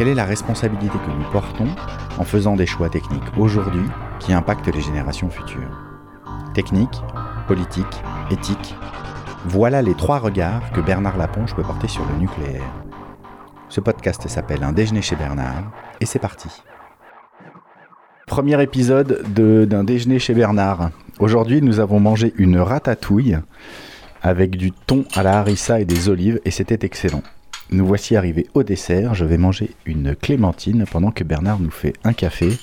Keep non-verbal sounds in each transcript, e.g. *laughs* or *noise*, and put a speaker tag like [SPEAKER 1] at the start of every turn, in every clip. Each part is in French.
[SPEAKER 1] Quelle est la responsabilité que nous portons en faisant des choix techniques aujourd'hui qui impactent les générations futures Technique, politique, éthique, voilà les trois regards que Bernard Laponche peut porter sur le nucléaire. Ce podcast s'appelle Un déjeuner chez Bernard et c'est parti. Premier épisode d'un déjeuner chez Bernard. Aujourd'hui, nous avons mangé une ratatouille avec du thon à la harissa et des olives et c'était excellent. Nous voici arrivés au dessert. Je vais manger une clémentine pendant que Bernard nous fait un café.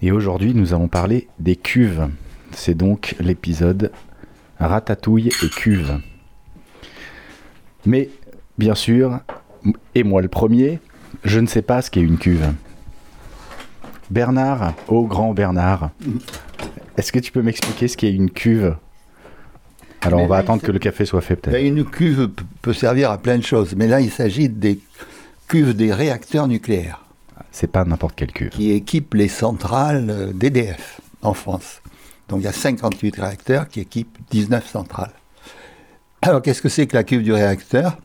[SPEAKER 1] Et aujourd'hui, nous allons parler des cuves. C'est donc l'épisode Ratatouille et cuve. Mais, bien sûr, et moi le premier, je ne sais pas ce qu'est une cuve. Bernard, ô grand Bernard, est-ce que tu peux m'expliquer ce qu'est une cuve? Alors on va attendre que le café soit fait peut-être.
[SPEAKER 2] Une cuve peut servir à plein de choses, mais là il s'agit des cuves des réacteurs nucléaires.
[SPEAKER 1] C'est pas n'importe quelle cuve.
[SPEAKER 2] Qui équipent les centrales euh, d'EDF en France. Donc il y a 58 réacteurs qui équipent 19 centrales. Alors qu'est-ce que c'est que la cuve du réacteur?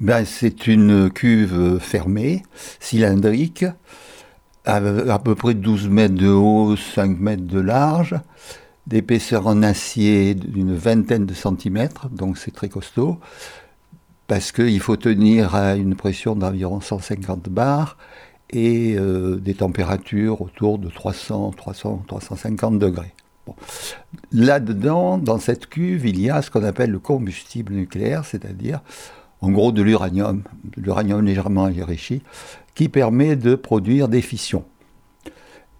[SPEAKER 2] Ben, C'est une cuve fermée, cylindrique, à, à peu près 12 mètres de haut, 5 mètres de large, d'épaisseur en acier d'une vingtaine de centimètres, donc c'est très costaud, parce qu'il faut tenir à une pression d'environ 150 bars et euh, des températures autour de 300, 300 350 degrés. Là-dedans, dans cette cuve, il y a ce qu'on appelle le combustible nucléaire, c'est-à-dire en gros de l'uranium, de l'uranium légèrement enrichi, qui permet de produire des fissions.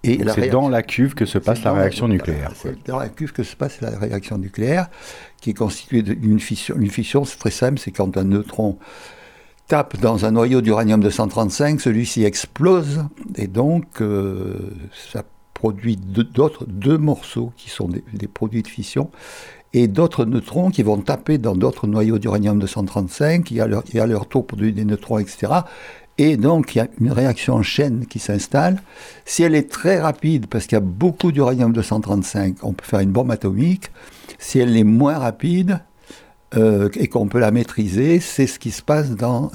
[SPEAKER 1] C'est dans la cuve que se passe la réaction nucléaire.
[SPEAKER 2] C'est dans la cuve que se passe la réaction nucléaire, qui est constituée d'une fission. Une fission, c'est très simple, c'est quand un neutron tape dans un noyau d'uranium 235, celui-ci explose, et donc euh, ça produit d'autres deux morceaux qui sont des, des produits de fission, et d'autres neutrons qui vont taper dans d'autres noyaux d'uranium 235, qui à, leur, qui à leur tour produisent des neutrons, etc. Et donc, il y a une réaction en chaîne qui s'installe. Si elle est très rapide, parce qu'il y a beaucoup d'uranium-235, on peut faire une bombe atomique. Si elle est moins rapide euh, et qu'on peut la maîtriser, c'est ce qui se passe dans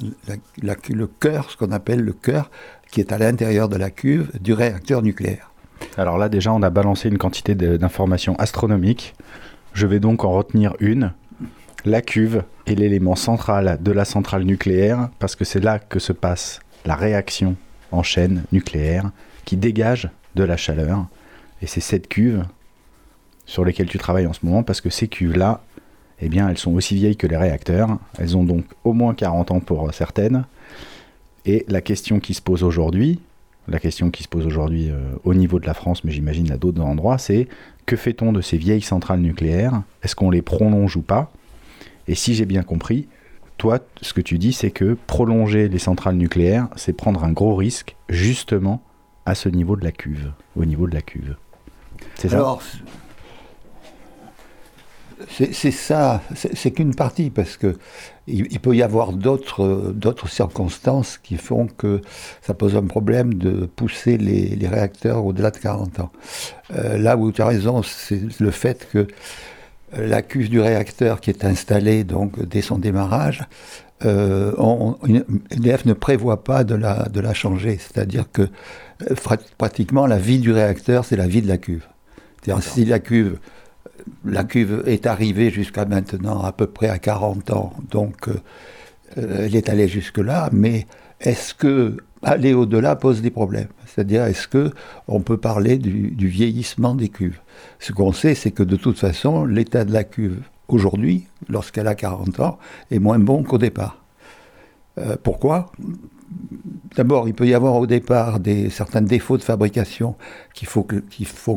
[SPEAKER 2] le cœur, ce qu'on appelle le cœur, qui est à l'intérieur de la cuve du réacteur nucléaire.
[SPEAKER 1] Alors là, déjà, on a balancé une quantité d'informations astronomiques. Je vais donc en retenir une. La cuve est l'élément central de la centrale nucléaire parce que c'est là que se passe la réaction en chaîne nucléaire qui dégage de la chaleur. Et c'est cette cuve sur laquelle tu travailles en ce moment parce que ces cuves-là, eh bien, elles sont aussi vieilles que les réacteurs. Elles ont donc au moins 40 ans pour certaines. Et la question qui se pose aujourd'hui, la question qui se pose aujourd'hui euh, au niveau de la France, mais j'imagine à d'autres endroits, c'est que fait-on de ces vieilles centrales nucléaires? Est-ce qu'on les prolonge ou pas? Et si j'ai bien compris, toi, ce que tu dis, c'est que prolonger les centrales nucléaires, c'est prendre un gros risque, justement, à ce niveau de la cuve, au niveau de la cuve.
[SPEAKER 2] C'est ça? C'est ça, c'est qu'une partie, parce que il, peut y avoir d'autres circonstances qui font que ça pose un problème de pousser les, réacteurs au-delà de 40 ans. Euh, là où tu as raison, c'est le fait que la cuve du réacteur qui est installée donc dès son démarrage, euh, ne prévoit pas de la, de la changer. C'est-à-dire que euh, pratiquement la vie du réacteur, c'est la vie de la cuve. C'est-à-dire si la cuve, la cuve est arrivée jusqu'à maintenant à peu près à 40 ans, donc euh, elle est allée jusque-là, mais est-ce que aller au-delà pose des problèmes C'est-à-dire, est-ce que on peut parler du, vieillissement des cuves? Ce qu'on sait, c'est que de toute façon, l'état de la cuve aujourd'hui, lorsqu'elle a 40 ans, est moins bon qu'au départ. Euh, pourquoi? D'abord, il peut y avoir au départ des, certains défauts de fabrication qui, font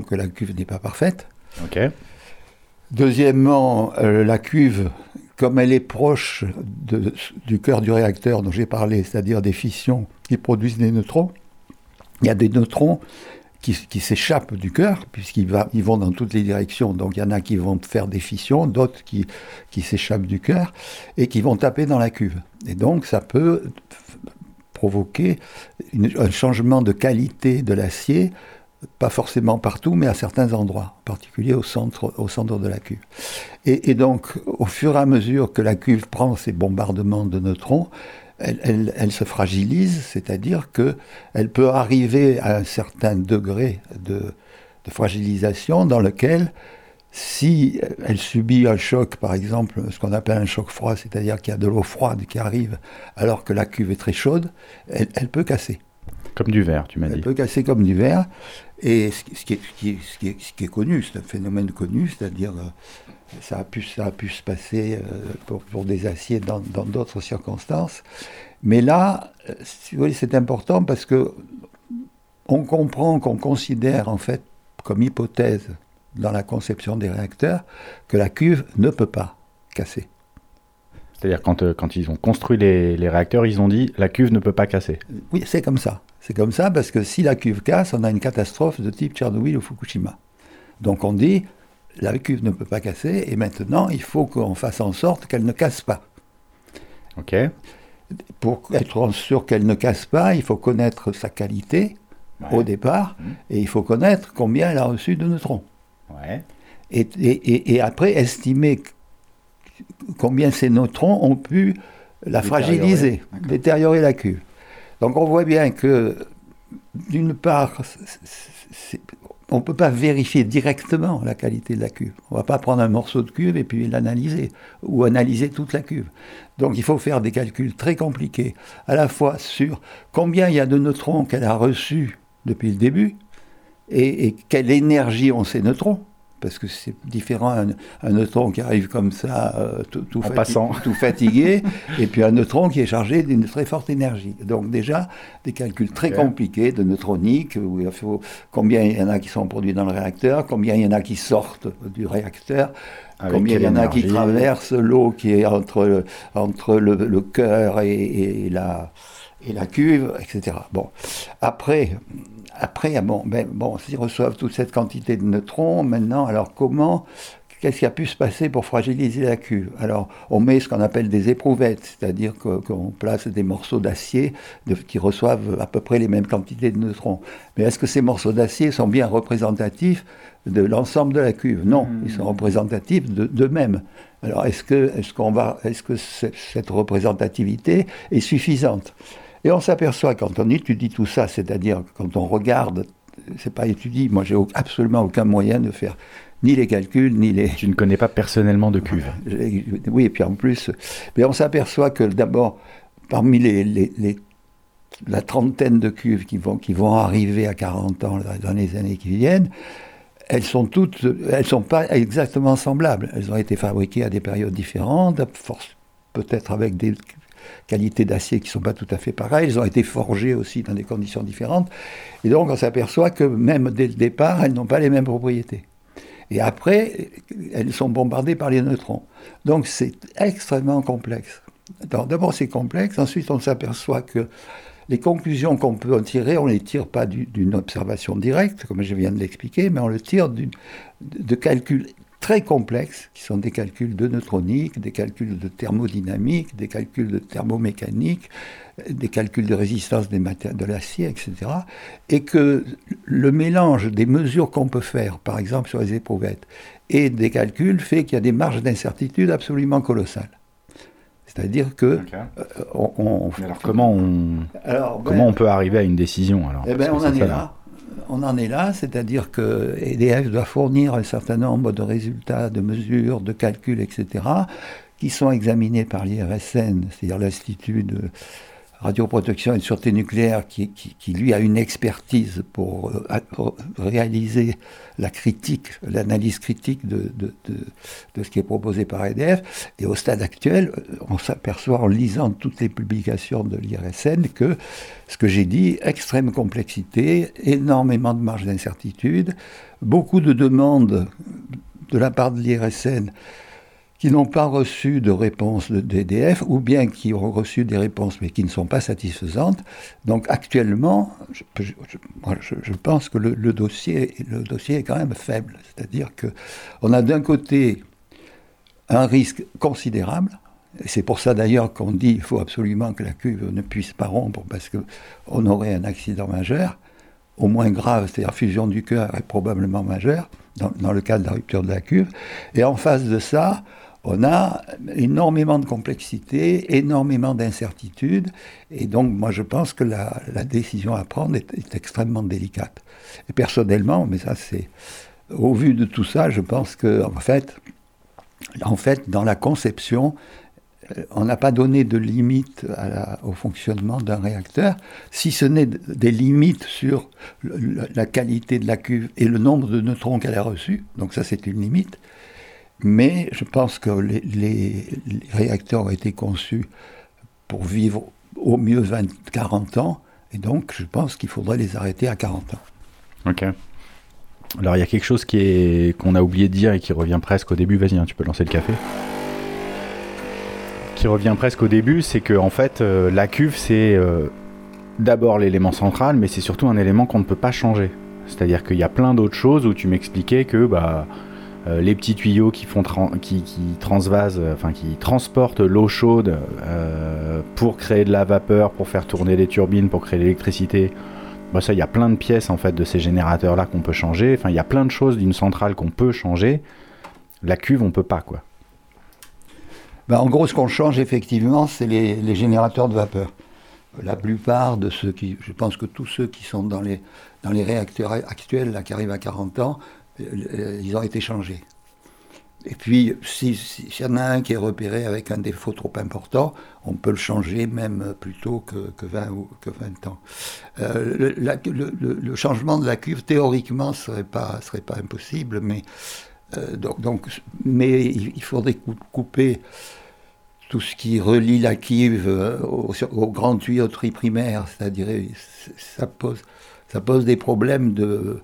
[SPEAKER 2] que la cuve n'est pas parfaite. Deuxièmement, euh, la cuve comme elle est proche du cœur du réacteur dont j'ai parlé, c'est-à-dire des fissions qui produisent des neutrons, il y a des neutrons qui, s'échappent du cœur, puisqu'ils ils vont dans toutes les directions. Donc il y en a qui vont faire des fissions, d'autres qui, qui s'échappent du cœur et qui vont taper dans la cuve. Et donc ça peut provoquer un changement de qualité de l'acier, pas forcément partout, mais à certains endroits, en particulier au centre, au centre de la cuve. Et, et donc, au fur et à mesure que la cuve prend ces bombardements de neutrons, elle, se fragilise, c'est-à-dire qu'elle peut arriver à un certain degré de, fragilisation dans lequel, si elle subit un choc, par exemple, ce qu'on appelle un choc froid, c'est-à-dire qu'il y a de l'eau froide qui arrive alors que la cuve est très chaude, elle, peut casser.
[SPEAKER 1] Comme du verre, tu m'as dit.
[SPEAKER 2] Elle peut casser comme du verre. Et ce qui est, connu, c'est un phénomène connu, c'est-à-dire euh, ça a pu, ça a pu se passer euh, pour, des aciers dans d'autres circonstances. Mais là, euh, c'est important parce que on comprend qu'on considère en fait comme hypothèse dans la conception des réacteurs que la cuve ne peut pas casser.
[SPEAKER 1] C'est-à-dire quand, euh, quand ils ont construit les, les, réacteurs, ils ont dit la cuve ne peut pas casser.
[SPEAKER 2] Oui, c'est comme ça. C'est comme ça parce que si la cuve casse, on a une catastrophe de type Tchernobyl ou Fukushima. Donc on dit la cuve ne peut pas casser, et maintenant, il faut qu'on fasse en sorte qu'elle ne casse pas.
[SPEAKER 1] OK.
[SPEAKER 2] Pour être sûr qu'elle ne casse pas, il faut connaître sa qualité au départ, mmh. et il faut connaître combien elle a reçu de neutrons.
[SPEAKER 1] Ouais.
[SPEAKER 2] Et, et, et, après, estimer combien ces neutrons ont pu la fragiliser, détériorer la cuve. Donc on voit bien que, d'une part, on ne peut pas vérifier directement la qualité de la cuve. On ne va pas prendre un morceau de cuve et puis l'analyser, ou analyser toute la cuve. Donc il faut faire des calculs très compliqués, à la fois sur combien il y a de neutrons qu'elle a reçus depuis le début, et quelle énergie ont ces neutrons parce que c'est différent un, un, neutron qui arrive comme ça, euh, tout, tout, tout, fatigué, *laughs* et puis un neutron qui est chargé d'une très forte énergie. Donc déjà, des calculs très compliqués de neutronique, où il faut combien il y en a qui sont produits dans le réacteur, combien il y en a qui sortent du réacteur, combien il y en a qui traversent l'eau qui est entre le, entre le, cœur et, et, la, et la cuve, etc. Bon, après, après, ah bon, ben, bon, s'ils reçoivent toute cette quantité de neutrons, maintenant, alors comment Qu'est-ce qui a pu se passer pour fragiliser la cuve? Alors, on met ce qu'on appelle des éprouvettes, c'est-à-dire qu'on place des morceaux d'acier qui reçoivent à peu près les mêmes quantités de neutrons. Mais est-ce que ces morceaux d'acier sont bien représentatifs de l'ensemble de la cuve? Non, ils sont hmm. représentatifs d'eux-mêmes. Alors, est-ce que, est-ce qu'on va, est-ce que cette représentativité est suffisante? Et on s'aperçoit quand on étudie tout ça, c'est-à-dire quand on regarde, c'est pas étudié, moi j'ai absolument aucun moyen de faire ni les calculs, ni les...
[SPEAKER 1] Tu ne connais pas personnellement de cuves
[SPEAKER 2] Oui, et puis en plus, mais on s'aperçoit que d'abord, parmi les, la trentaine de cuves qui vont, qui vont arriver à 40 ans dans les années qui viennent, elles sont toutes, elles sont pas exactement semblables. Elles ont été fabriquées à des périodes différentes, peut-être avec des qualités d'acier qui ne sont pas tout à fait pareilles. Elles ont été forgées aussi dans des conditions différentes. Et donc on s'aperçoit que même dès le départ, elles n'ont pas les mêmes propriétés. Et après, elles sont bombardées par les neutrons. Donc c'est extrêmement complexe. D'abord c'est complexe, ensuite on s'aperçoit que les conclusions qu'on peut en tirer, on ne les tire pas d'une observation directe, comme je viens de l'expliquer, mais on le tire de calculs très complexes, qui sont des calculs de neutronique, des calculs de thermodynamique, des calculs de thermomécanique, des calculs de résistance des de l'acier, etc. Et que le mélange des mesures qu'on peut faire, par exemple sur les éprouvettes, et des calculs fait qu'il y a des marges d'incertitude absolument colossales. C'est-à-dire que
[SPEAKER 1] euh, on, alors comment on alors, comment ben on peut arriver à une décision alors?
[SPEAKER 2] Eh ben on en est là on en est là, c'est-à-dire que EDF doit fournir un certain nombre de résultats, de mesures, de calculs, etc., qui sont examinés par l'IRSN, c'est-à-dire l'Institut de radioprotection et de sûreté nucléaire, qui, lui a une expertise pour, euh, réaliser la critique, l'analyse critique de, ce qui est proposé par EDF. Et au stade actuel, euh, on s'aperçoit en lisant toutes les publications de l'IRSN que ce que j'ai dit, extrême complexité, énormément de marge d'incertitude, beaucoup de demandes de la part de l'IRSN qui n'ont pas reçu de réponse d'EDF ou bien qui ont reçu des réponses mais qui ne sont pas satisfaisantes. Donc actuellement, je, pense que le, dossier, le dossier est quand même faible. C'est-à-dire qu'on a d'un côté un risque considérable, c'est pour ça d'ailleurs qu'on dit qu'il faut absolument que la cuve ne puisse pas rompre parce qu'on aurait un accident majeur, au moins grave, c'est-à-dire fusion du cœur est probablement majeur dans, dans, le cas de la rupture de la cuve. Et en face de ça, on a énormément de complexité, énormément d'incertitudes, et donc moi je pense que la, décision à prendre est, extrêmement délicate. Et personnellement, mais ça c'est au vu de tout ça, je pense que en fait, en fait, dans la conception, euh, on n'a pas donné de limite au fonctionnement d'un réacteur, si ce n'est des limites sur la qualité de la cuve et le nombre de neutrons qu'elle a reçus. Donc ça, c'est une limite. Mais je pense que les, réacteurs ont été conçus pour vivre au mieux 20, 40 ans, et donc je pense qu'il faudrait les arrêter à 40 ans.
[SPEAKER 1] Ok. Alors il y a quelque chose qu'on a oublié de dire et qui revient presque au début. Vas-y, hein, tu peux lancer le café. Qui revient presque au début, c'est que en fait euh, la cuve c'est euh, d'abord l'élément central, mais c'est surtout un élément qu'on ne peut pas changer. C'est-à-dire qu'il y a plein d'autres choses où tu m'expliquais que bah euh, les petits tuyaux qui euh, enfin qui transportent l'eau chaude euh, pour créer de la vapeur, pour faire tourner les turbines, pour créer l'électricité. Bah ça, il y a plein de pièces en fait de ces générateurs là qu'on peut changer. Enfin, il y a plein de choses d'une centrale qu'on peut changer. La cuve, on peut pas quoi.
[SPEAKER 2] Bah, en gros, ce qu'on change effectivement, c'est les, générateurs de vapeur. La plupart de ceux qui, je pense que tous ceux qui sont dans les, les réacteurs actuels, qui arrivent à 40 ans, ils ont été changés. Et puis, s'il y en a un qui est repéré avec un défaut trop important, on peut le changer même plus tôt que, que 20, ou, que 20 ans. Euh, le, changement de la cuve, théoriquement, ne serait pas, serait pas impossible, mais, euh, donc, mais il, faudrait couper tout ce qui relie la cuve au, au grand tuyauterie primaire, c'est-à-dire ça pose, ça pose des problèmes de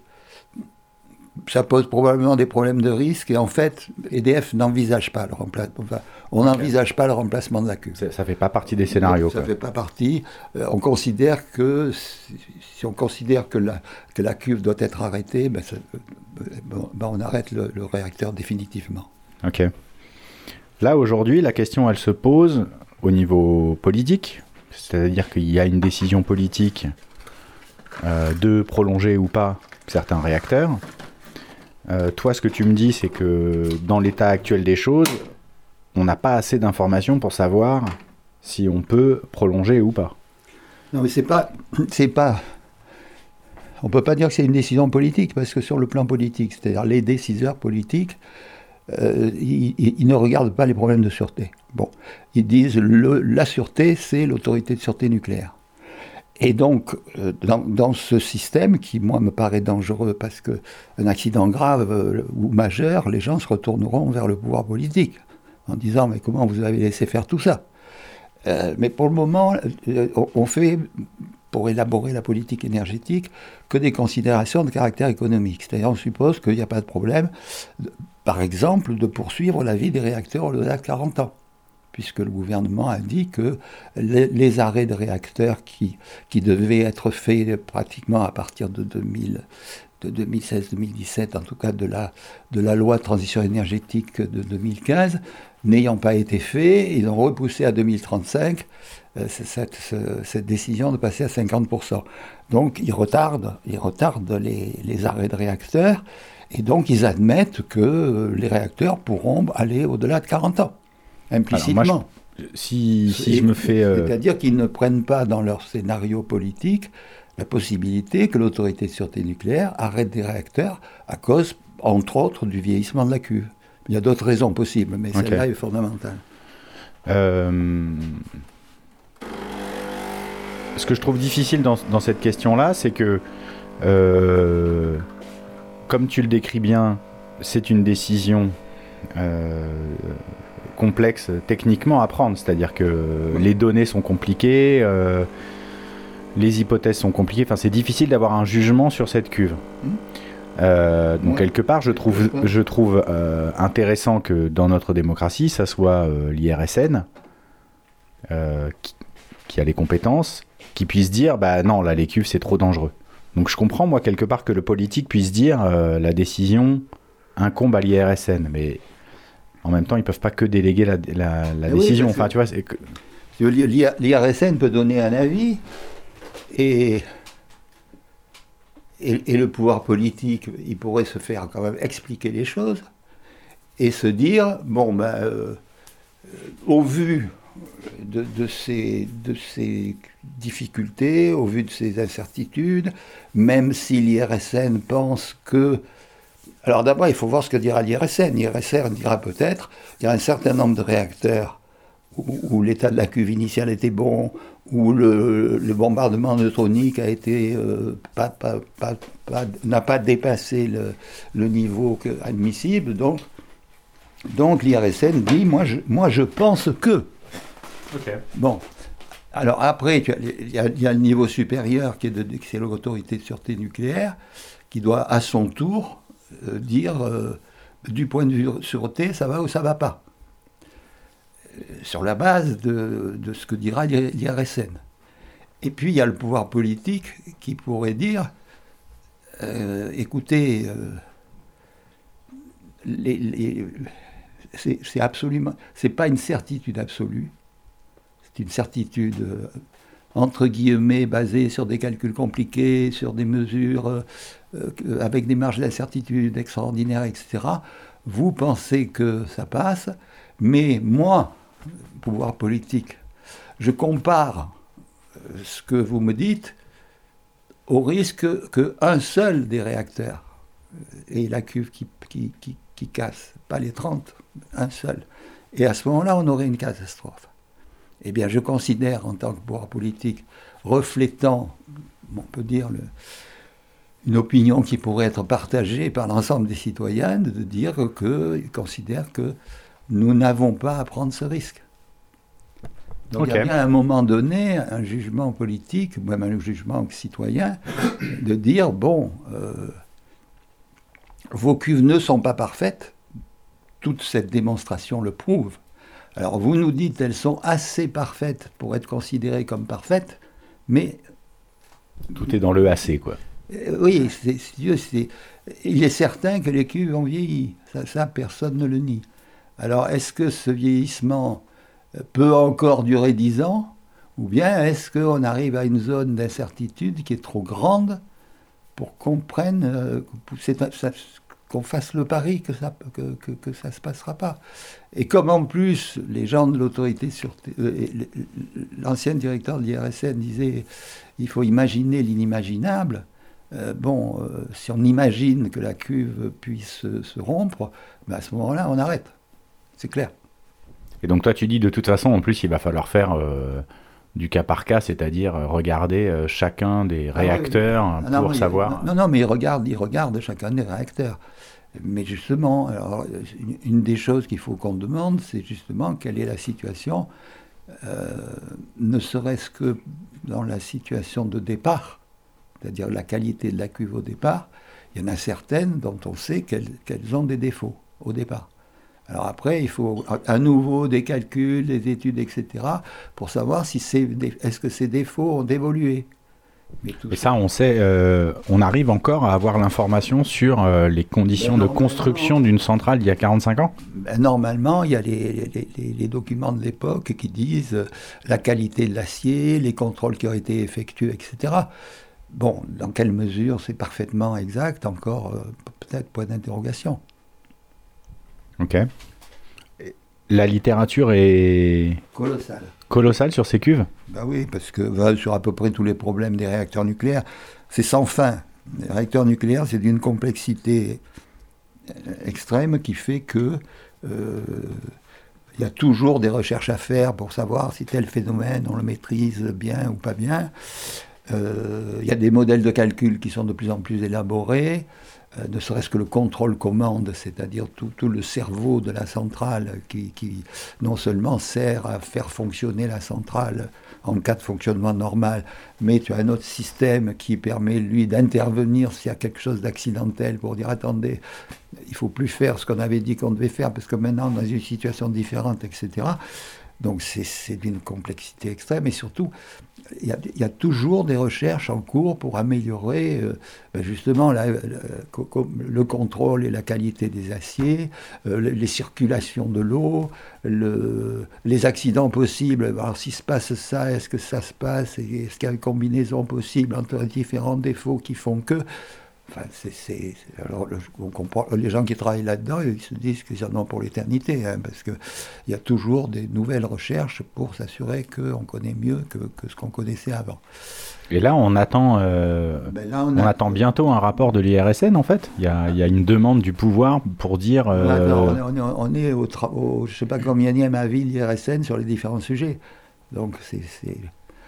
[SPEAKER 2] ça pose probablement des problèmes de risque et en fait, EDF n'envisage pas le remplacement. on n'envisage pas le remplacement de la cuve.
[SPEAKER 1] Ça ne fait pas partie des scénarios.
[SPEAKER 2] Ça ne fait pas partie. Euh, on considère que si on considère que la, que la cuve doit être arrêtée, ben, ben on arrête le, le, réacteur définitivement.
[SPEAKER 1] Ok. Là aujourd'hui, la question elle se pose au niveau politique, c'est-à-dire qu'il y a une décision politique euh, de prolonger ou pas certains réacteurs. Euh, toi, ce que tu me dis, c'est que dans l'état actuel des choses, on n'a pas assez d'informations pour savoir si on peut prolonger ou pas.
[SPEAKER 2] Non, mais c'est pas, c'est pas. On peut pas dire que c'est une décision politique parce que sur le plan politique, c'est-à-dire les décideurs politiques, euh, ils, ne regardent pas les problèmes de sûreté. Bon, ils disent le, la sûreté, c'est l'autorité de sûreté nucléaire. Et donc, euh, dans, ce système qui, moi, me paraît dangereux parce qu'un accident grave euh, ou majeur, les gens se retourneront vers le pouvoir politique en disant Mais comment vous avez laissé faire tout ça? Euh, Mais pour le moment, on fait, pour élaborer la politique énergétique, que des considérations de caractère économique. C'est-à-dire, on suppose qu'il n'y a pas de problème, par exemple, de poursuivre la vie des réacteurs au-delà de 40 ans puisque le gouvernement a dit que les, arrêts de réacteurs qui, devaient être faits pratiquement à partir de, 2000, de 2016-2017, en tout cas de la, loi de transition énergétique de 2015, n'ayant pas été faits, ils ont repoussé à 2035 euh, cette, décision de passer à 50%. Donc ils retardent, ils retardent les, les arrêts de réacteurs, et donc ils admettent que les réacteurs pourront aller au-delà de 40 ans implicitement.
[SPEAKER 1] si, si je me fais.
[SPEAKER 2] Euh, c'est-à-dire qu'ils ne prennent pas dans leur scénario politique la possibilité que l'autorité de sûreté nucléaire arrête des réacteurs à cause, entre autres, du vieillissement de la cuve. Il y a d'autres raisons possibles, mais celle-là est fondamentale. Euh,
[SPEAKER 1] ce que je trouve difficile dans, dans cette question-là, c'est que, euh, comme tu le décris bien, c'est une décision complexe techniquement à prendre. C'est-à-dire que les données sont compliquées, euh, les hypothèses sont compliquées. Enfin, c'est difficile d'avoir un jugement sur cette cuve. Mmh. Euh, donc quelque part, je trouve, je trouve euh, intéressant que dans notre démocratie, ça soit l'IRSN qui, qui, a les compétences, qui puisse dire, bah non, là les cuves c'est trop dangereux. Donc je comprends moi quelque part que le politique puisse dire la décision incombe à l'IRSN, mais en même temps ils peuvent pas que déléguer la, la, décision. enfin tu vois, que...
[SPEAKER 2] l'IRSN peut donner un avis et et, le pouvoir politique, il pourrait se faire quand même expliquer les choses et se dire, bon, ben, euh, au vu de, ces, de ces difficultés, au vu de ces incertitudes, même si l'IRSN pense que... Alors d'abord, il faut voir ce que dira l'IRSN. L'IRSN dira peut-être, il y a un certain nombre de réacteurs où, l'état de la cuve initiale était bon, où le, bombardement neutronique a été euh, n'a pas dépassé le, niveau admissible, donc donc l'IRSN dit moi je, moi je pense que. Bon. Alors après, il y, a le niveau supérieur qui est, c'est l'autorité de sûreté nucléaire qui doit à son tour dire euh, du point de vue sûreté ça va ou ça va pas sur la base de, ce que dira l'IRSN. Et puis il y a le pouvoir politique qui pourrait dire, euh, écoutez, euh, c'est absolument, c'est pas une certitude absolue, c'est une certitude euh, entre guillemets basée sur des calculs compliqués, sur des mesures avec des marges d'incertitude extraordinaires, etc. Vous pensez que ça passe, mais moi, pouvoir politique. Je compare euh, ce que vous me dites au risque qu'un seul des réacteurs ait la cuve qui, qui, casse, pas les 30, un seul. Et à ce moment-là, on aurait une catastrophe. Eh bien, je considère en tant que pouvoir politique, reflétant, on peut dire, le, une opinion qui pourrait être partagée par l'ensemble des citoyens, de dire qu'ils considèrent que nous n'avons pas à prendre ce risque. Donc il y a bien à un moment donné un jugement politique, même un jugement citoyen, de dire, bon, euh, vos cuves ne sont pas parfaites, toute cette démonstration le prouve. Alors vous nous dites elles sont assez parfaites pour être considérées comme parfaites, mais...
[SPEAKER 1] Tout est dans le assez, quoi.
[SPEAKER 2] Euh, oui, c'est, il est certain que les cuves ont vieilli, ça, personne ne le nie. Alors est-ce que ce vieillissement peut encore durer dix ans? Ou bien est-ce qu'on arrive à une zone d'incertitude qui est trop grande pour qu'on prenne, euh, qu'on fasse le pari que ça ça se passera pas? Et comme en plus les gens de l'autorité sur euh, l'ancien directeur de l'IRSN disait il faut imaginer l'inimaginable. Euh, bon, si on imagine que la cuve puisse se rompre, ben à ce moment-là, on arrête. C'est clair.
[SPEAKER 1] Et donc toi tu dis de toute façon en plus il va falloir faire euh, du cas par cas, c'est-à-dire euh, regarder euh, chacun des ah réacteurs pour savoir.
[SPEAKER 2] Non, non, mais il regarde, il regarde chacun des réacteurs. Mais justement, alors, une, des choses qu'il faut qu'on demande, c'est justement quelle est la situation, ne serait-ce que dans la situation de départ, c'est-à-dire la qualité de la cuve au départ. Il y en a certaines dont on sait qu'elles ont des défauts au départ. Alors après, il faut à nouveau des calculs, des études, etc., pour savoir si c'est est-ce que ces défauts ont évolué.
[SPEAKER 1] Mais Et ça, on sait, euh, on arrive encore à avoir l'information sur euh, les conditions ben, de construction d'une centrale d'il y a 45 ans?
[SPEAKER 2] Ben, Normalement, il y a les, les, documents de l'époque qui disent euh, la qualité de l'acier, les contrôles qui ont été effectués, etc. Bon, dans quelle mesure c'est parfaitement exact Encore peut-être point d'interrogation.
[SPEAKER 1] Ok. La littérature est
[SPEAKER 2] colossale.
[SPEAKER 1] Colossale sur ces cuves?
[SPEAKER 2] Ben oui, parce que sur à peu près tous les problèmes des réacteurs nucléaires, c'est sans fin. Les réacteurs nucléaires, c'est d'une complexité euh, extrême qui fait que euh, il y a toujours des recherches à faire pour savoir si tel phénomène on le maîtrise bien ou pas bien. Euh, il y a des modèles de calcul qui sont de plus en plus élaborés. euh, ne serait-ce que le contrôle-commande, c'est-à-dire tout, le cerveau de la centrale qui, qui, non seulement sert à faire fonctionner la centrale en cas de fonctionnement normal, mais tu as un autre système qui permet, lui, d'intervenir s'il y a quelque chose d'accidentel pour dire attendez, il faut plus faire ce qu'on avait dit qu'on devait faire parce que maintenant, dans une situation différente, etc. Donc c'est d'une complexité extrême et surtout, il y, a, toujours des recherches en cours pour améliorer euh, ben justement le contrôle et la qualité des aciers, euh, les, circulations de l'eau, le, les accidents possibles. Alors s'il se passe ça, est-ce que ça se passe? Est-ce qu'il y a une combinaison possible entre différents défauts qui font que Enfin, c'est, alors, on comprend, les gens qui travaillent là-dedans, ils se disent qu'ils en ont pour l'éternité, hein, parce qu'il y a toujours des nouvelles recherches pour s'assurer qu'on connaît mieux que, ce qu'on connaissait avant.
[SPEAKER 1] Et là, on attend, euh, ben on, attend bientôt un rapport de l'IRSN, en fait. Il y, a, il y, a, une demande du pouvoir pour dire.
[SPEAKER 2] Euh, on, est, au, au, je ne sais pas combien y a vie l'IRSN sur les différents sujets. Donc, c'est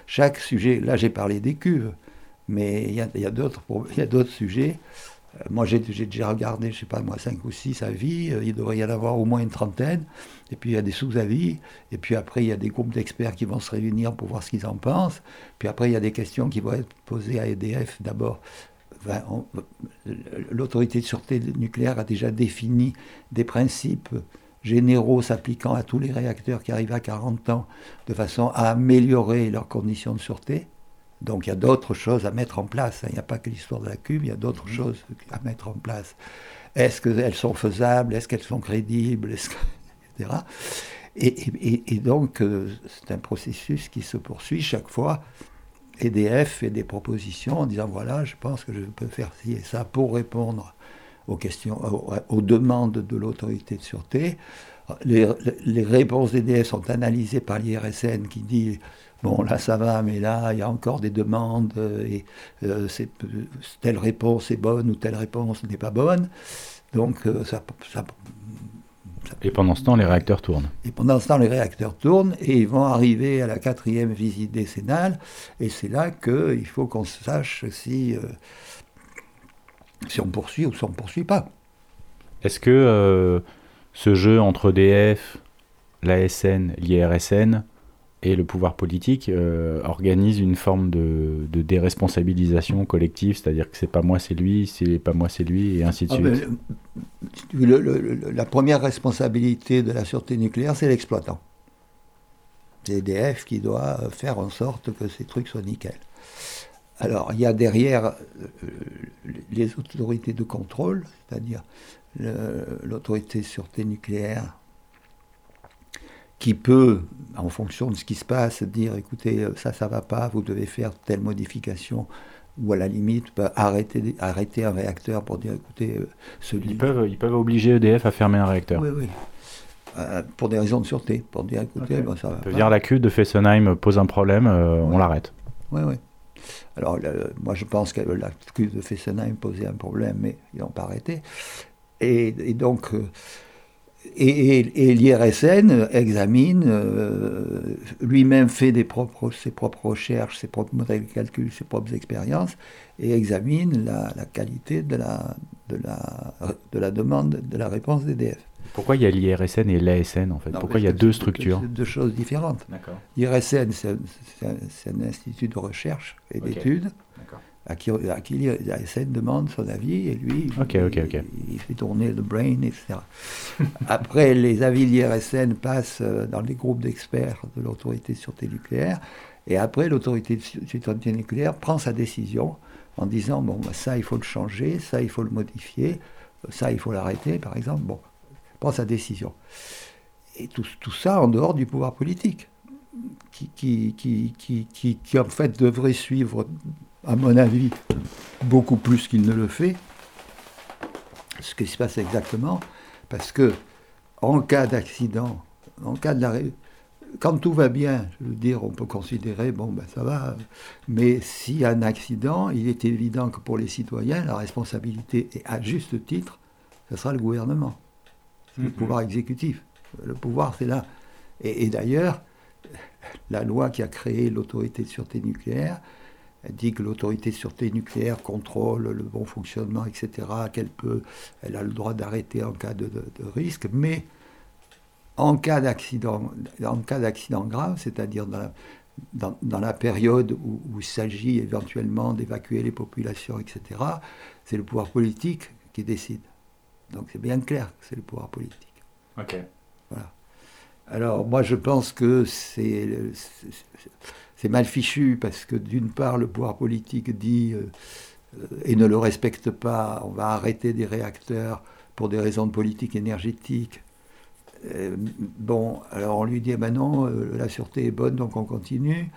[SPEAKER 2] chaque sujet. Là, j'ai parlé des cuves. Mais il y a, y a d'autres sujets. Euh, moi, j'ai déjà regardé, je sais pas moi, cinq ou six avis. Euh, il devrait y en avoir au moins une trentaine. Et puis, il y a des sous-avis. Et puis après, il y a des groupes d'experts qui vont se réunir pour voir ce qu'ils en pensent. Puis après, il y a des questions qui vont être posées à EDF d'abord. L'autorité de sûreté nucléaire a déjà défini des principes généraux s'appliquant à tous les réacteurs qui arrivent à 40 ans, de façon à améliorer leurs conditions de sûreté. Donc il y a d'autres choses à mettre en place. Hein. Il n'y a pas que l'histoire de la cube, il y a d'autres mmh. choses à mettre en place. Est-ce qu'elles sont faisables? Est-ce qu'elles sont crédibles? *laughs* Etc. Et, donc euh, c'est un processus qui se poursuit chaque fois. EDF fait des propositions en disant voilà, je pense que je peux faire ci et ça pour répondre aux questions, aux, demandes de l'autorité de sûreté. Les, les réponses d'EDF sont analysées par l'IRSN qui dit Bon, là, ça va, mais là, il y a encore des demandes, euh, et euh, telle réponse est bonne ou telle réponse n'est pas bonne. Donc, euh, ça,
[SPEAKER 1] Et pendant ce temps, les réacteurs tournent.
[SPEAKER 2] Et pendant ce temps, les réacteurs tournent, et ils vont arriver à la quatrième visite décennale, et c'est là qu'il faut qu'on sache si, si on poursuit ou si on ne poursuit pas.
[SPEAKER 1] Est-ce que ce jeu entre DF, l'ASN, l'IRSN, et le pouvoir politique euh, organise une forme de, déresponsabilisation collective, c'est-à-dire que c'est pas moi, c'est lui, c'est pas moi, c'est lui, et ainsi de ah, suite.
[SPEAKER 2] la première responsabilité de la sûreté nucléaire, c'est l'exploitant. C'est EDF qui doit faire en sorte que ces trucs soient nickel. Alors, il y a derrière euh, les autorités de contrôle, c'est-à-dire l'autorité de sûreté nucléaire qui peut, en fonction de ce qui se passe, dire écoutez, euh, ça, ça va pas, vous devez faire telle modification, ou à la limite, bah, arrêter, arrêter un réacteur pour dire écoutez, euh, celui.
[SPEAKER 1] Ils peuvent, ils peuvent obliger EDF à fermer un réacteur.
[SPEAKER 2] Oui, oui. Euh, pour des raisons de sûreté, pour dire écoutez, ça va.
[SPEAKER 1] Peut dire la cuve de Fessenheim pose un problème, on l'arrête.
[SPEAKER 2] Oui, oui. Alors, moi, je pense que la cuve de Fessenheim posait un problème, mais ils n'ont pas arrêté. Et, donc, et, l'IRSN examine, euh, lui-même fait des ses propres recherches, ses propres modèles de calcul, ses propres expériences, et examine la, qualité de la, de, la, de la demande, de la réponse d'EDF.
[SPEAKER 1] Pourquoi il y a l'IRSN et l'ASN en fait? Pourquoi il y a deux structures?
[SPEAKER 2] Deux choses différentes. L'IRSN, c'est un, institut de recherche et d'études à qui, à qui l'IRSN demande son avis et lui, il, fait tourner le brain, etc. *laughs* Après, les avis de l'IRSN passent euh, dans les groupes d'experts de l'autorité de sûreté nucléaire et après, l'autorité de sûreté nucléaire prend sa décision en disant bon, bah, ça, il faut le changer, ça, il faut le modifier, ça, il faut l'arrêter, par exemple. Bon, prend sa décision. Et tout, ça en dehors du pouvoir politique, qui, en fait devrait suivre à mon avis, beaucoup plus qu'il ne le fait, ce qui se passe exactement, parce que en cas d'accident, en cas de l'arrêt, quand tout va bien, je veux dire, on peut considérer, bon, ben ça va, mais s'il y a un accident, il est évident que pour les citoyens, la responsabilité, et à juste titre, ce sera le gouvernement, le mhm. pouvoir exécutif. Le pouvoir, c'est là. et d'ailleurs, la loi qui a créé l'autorité de sûreté nucléaire, Elle dit que l'autorité de sûreté nucléaire contrôle le bon fonctionnement, etc., qu'elle peut, elle a le droit d'arrêter en cas de, risque, mais en cas d'accident, en cas d'accident grave, c'est-à-dire dans la, période où, où il s'agit éventuellement d'évacuer les populations, etc., c'est le pouvoir politique qui décide. Donc c'est bien clair que c'est le pouvoir politique.
[SPEAKER 1] Ok.
[SPEAKER 2] Voilà. Alors moi je pense que c'est mal fichu parce que d'une part le pouvoir politique dit euh, et ne le respecte pas, on va arrêter des réacteurs pour des raisons de politique énergétique. Euh, bon, alors on lui dit, ben non, euh, la sûreté est bonne, donc on continue.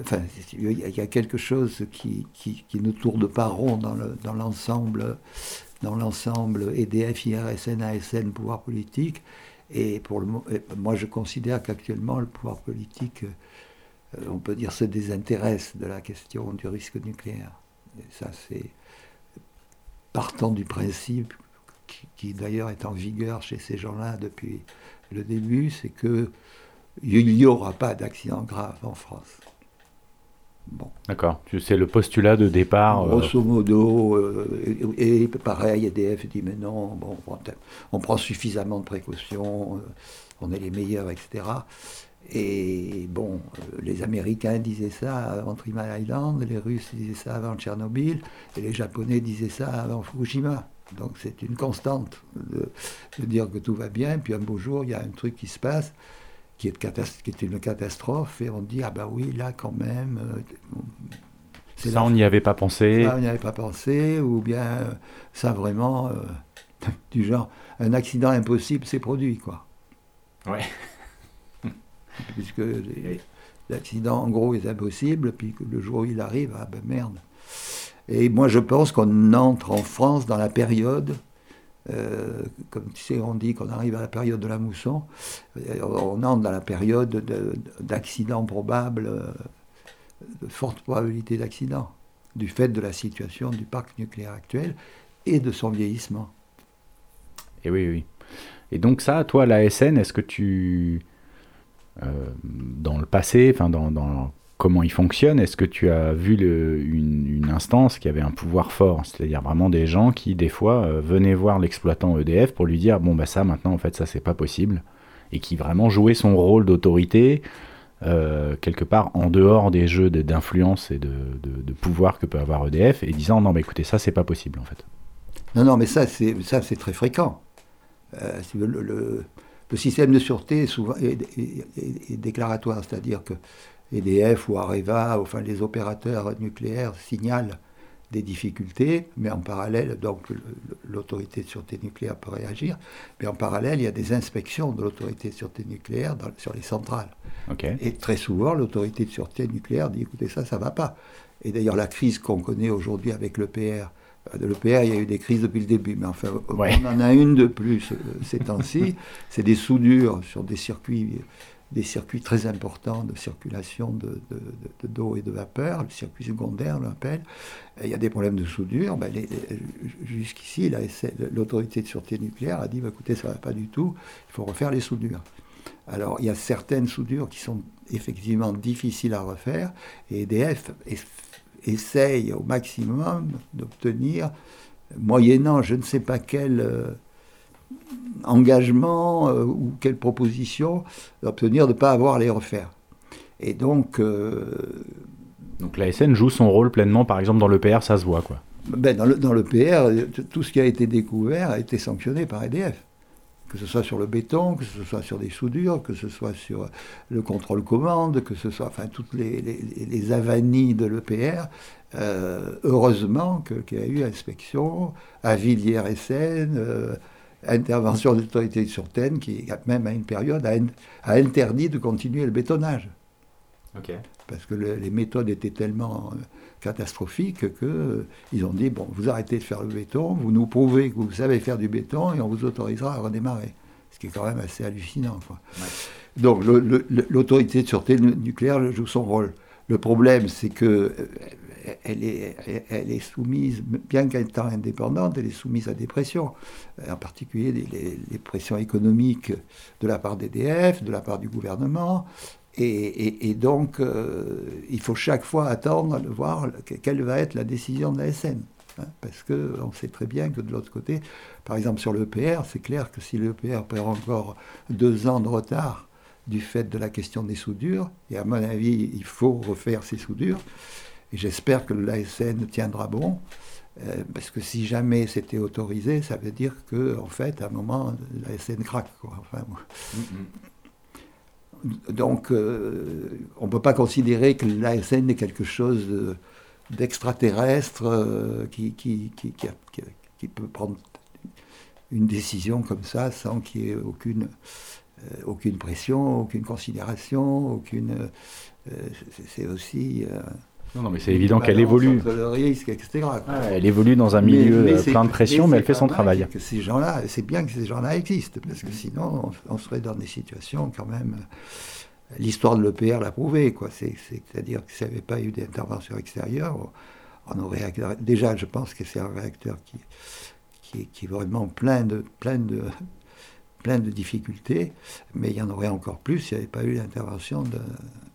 [SPEAKER 2] enfin, il y a quelque chose qui, qui, ne tourne pas rond dans l'ensemble dans l'ensemble EDF, IRSN, ASN, pouvoir politique. Et pour moi, je considère qu'actuellement, le pouvoir politique, euh, on peut dire, se désintéresse de la question du risque nucléaire. Et ça, c'est partant du principe qui, d'ailleurs est en vigueur chez ces gens-là depuis le début, c'est qu'il n'y aura pas d'accident grave en France.
[SPEAKER 1] Bon. D'accord, c'est le postulat de départ.
[SPEAKER 2] Euh, Grosso modo, euh, et, pareil, EDF dit mais non, bon, on prend suffisamment de précautions, euh, on est les meilleurs, etc. Et bon, les Américains disaient ça avant Three Island, les Russes disaient ça avant Tchernobyl, et les Japonais disaient ça avant Fukushima. Donc c'est une constante de, de, dire que tout va bien, puis un beau jour, il y a un truc qui se passe, qui est, qui est, une catastrophe, et on dit, ah ben oui, là quand même... Euh,
[SPEAKER 1] ça, on n'y avait pas pensé.
[SPEAKER 2] Ça, on n'y avait pas pensé, ou bien euh, ça vraiment, euh, *laughs* du genre, un accident impossible s'est produit, quoi.
[SPEAKER 1] Ouais. *laughs*
[SPEAKER 2] Puisque l'accident, en gros, est impossible, puis que le jour où il arrive, ah ben merde. Et moi, je pense qu'on entre en France dans la période euh, comme tu sais, on dit qu'on arrive à la période de la mousson, euh, on entre dans la période d'accident probable, euh, de forte probabilité d'accident, du fait de la situation du parc nucléaire actuel et de son vieillissement.
[SPEAKER 1] Et oui, oui. Et donc ça, toi, la SN, est-ce que tu, dans le passé, enfin dans, comment il fonctionne Est-ce que tu as vu une, instance qui avait un pouvoir fort? C'est-à-dire vraiment des gens qui, des fois, euh, venaient voir l'exploitant EDF pour lui dire Bon, bah ça, maintenant, en fait, ça, c'est pas possible. Et qui vraiment jouait son rôle d'autorité, euh, quelque part en dehors des jeux d'influence et de, pouvoir que peut avoir EDF, et disant Non, mais écoutez, ça, c'est pas possible, en fait.
[SPEAKER 2] Non, non, mais ça, c'est très fréquent. Euh, le, système de sûreté souvent est déclaratoire, c'est-à-dire que EDF ou Areva, enfin les opérateurs nucléaires signalent des difficultés, mais en parallèle, donc l'autorité de sûreté nucléaire peut réagir, mais en parallèle, il y a des inspections de l'autorité de sûreté nucléaire sur les centrales. Et très souvent, l'autorité de sûreté nucléaire dit, écoutez, ça, ça va pas. Et d'ailleurs, la crise qu'on connaît aujourd'hui avec l'EPR, euh, de l'EPR, il y a eu des crises depuis le début, mais enfin, on en a une de plus euh, ces temps-ci, *laughs* c'est des soudures sur des circuits des circuits très importants de circulation d'eau de, et de vapeur, le circuit secondaire, on l'appelle. Il y a des problèmes de soudure. Ben, Jusqu'ici, l'autorité de sûreté nucléaire a dit bah, écoutez, ça ne va pas du tout, il faut refaire les soudures. Alors, il y a certaines soudures qui sont effectivement difficiles à refaire, et EDF essaye au maximum d'obtenir, moyennant je ne sais pas quel euh, engagement euh, ou quelle proposition d'obtenir de ne pas avoir à les refaire. Et donc. Euh,
[SPEAKER 1] donc la SN joue son rôle pleinement, par exemple dans l'EPR, ça se voit quoi.
[SPEAKER 2] Ben dans, le, dans l'EPR, tout ce qui a été découvert a été sanctionné par EDF. Que ce soit sur le béton, que ce soit sur des soudures, que ce soit sur le contrôle commande, que ce soit, enfin, toutes les, les, avanies de l'EPR. Euh, heureusement qu'il y a eu inspection, de l'IRSN, intervention de l'autorité sur TEN qui, même à une période, a, interdit de continuer le bétonnage. Parce que les méthodes étaient tellement euh, catastrophiques qu'ils euh, ont dit bon, vous arrêtez de faire le béton, vous nous prouvez que vous savez faire du béton et on vous autorisera à redémarrer. Ce qui est quand même assez hallucinant. Donc l'autorité de sûreté nucléaire joue son rôle. Le problème, c'est que euh, elle est, soumise, bien qu'elle étant indépendante, elle est soumise à des pressions, en particulier les, pressions économiques de la part d'EDF, de la part du gouvernement, Et, donc, euh, il faut chaque fois attendre de voir quelle va être la décision de la SN. Hein, parce qu'on sait très bien que de l'autre côté, par exemple sur l'EPR, c'est clair que si l'EPR perd encore deux ans de retard du fait de la question des soudures, et à mon avis, il faut refaire ces soudures, et j'espère que l'ASN tiendra bon, euh, parce que si jamais c'était autorisé, ça veut dire que, en fait, à un moment, l'ASN craque. Enfin, donc, euh, on ne peut pas considérer que l'ASN est quelque chose d'extraterrestre euh, qui, qui, qui, qui, peut prendre une décision comme ça sans qu'il y ait aucune, aucune pression, aucune considération, aucune. c'est aussi.
[SPEAKER 1] Non, non, mais c'est évident qu'elle évolue.
[SPEAKER 2] Le risque, etc.
[SPEAKER 1] elle évolue dans un milieu plein de pression, mais, elle fait son travail.
[SPEAKER 2] Que ces gens-là, c'est bien que ces gens-là existent, parce que sinon, on, on, serait dans des situations quand même l'histoire de l'EPR l'a prouvé. Quoi. C'est-à-dire que s'il n'y avait pas eu d'intervention extérieure, on aurait déjà, je pense que c'est un réacteur qui, qui, est vraiment plein de, plein de, plein de difficultés, mais il y en aurait encore plus s'il n'y avait pas eu l'intervention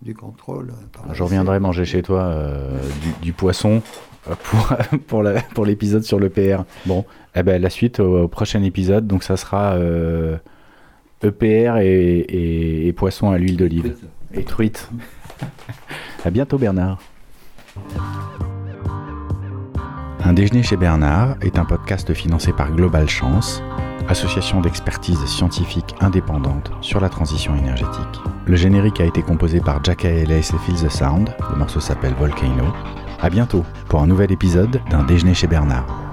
[SPEAKER 2] du contrôle.
[SPEAKER 1] Je reviendrai manger chez toi euh, du, poisson euh, pour, *laughs* pour l'épisode sur l'EPR. Bon, eh ben, la suite au, prochain épisode, donc ça sera... Euh, EPR et, poisson à l'huile d'olive. Et truite. à bientôt Bernard. Un déjeuner chez Bernard est un podcast financé par Global Chance, association d'expertise scientifique indépendante sur la transition énergétique. Le générique a été composé par Jack Ellis et Feel the Sound. Le morceau s'appelle Volcano. À bientôt pour un nouvel épisode d'un déjeuner chez Bernard.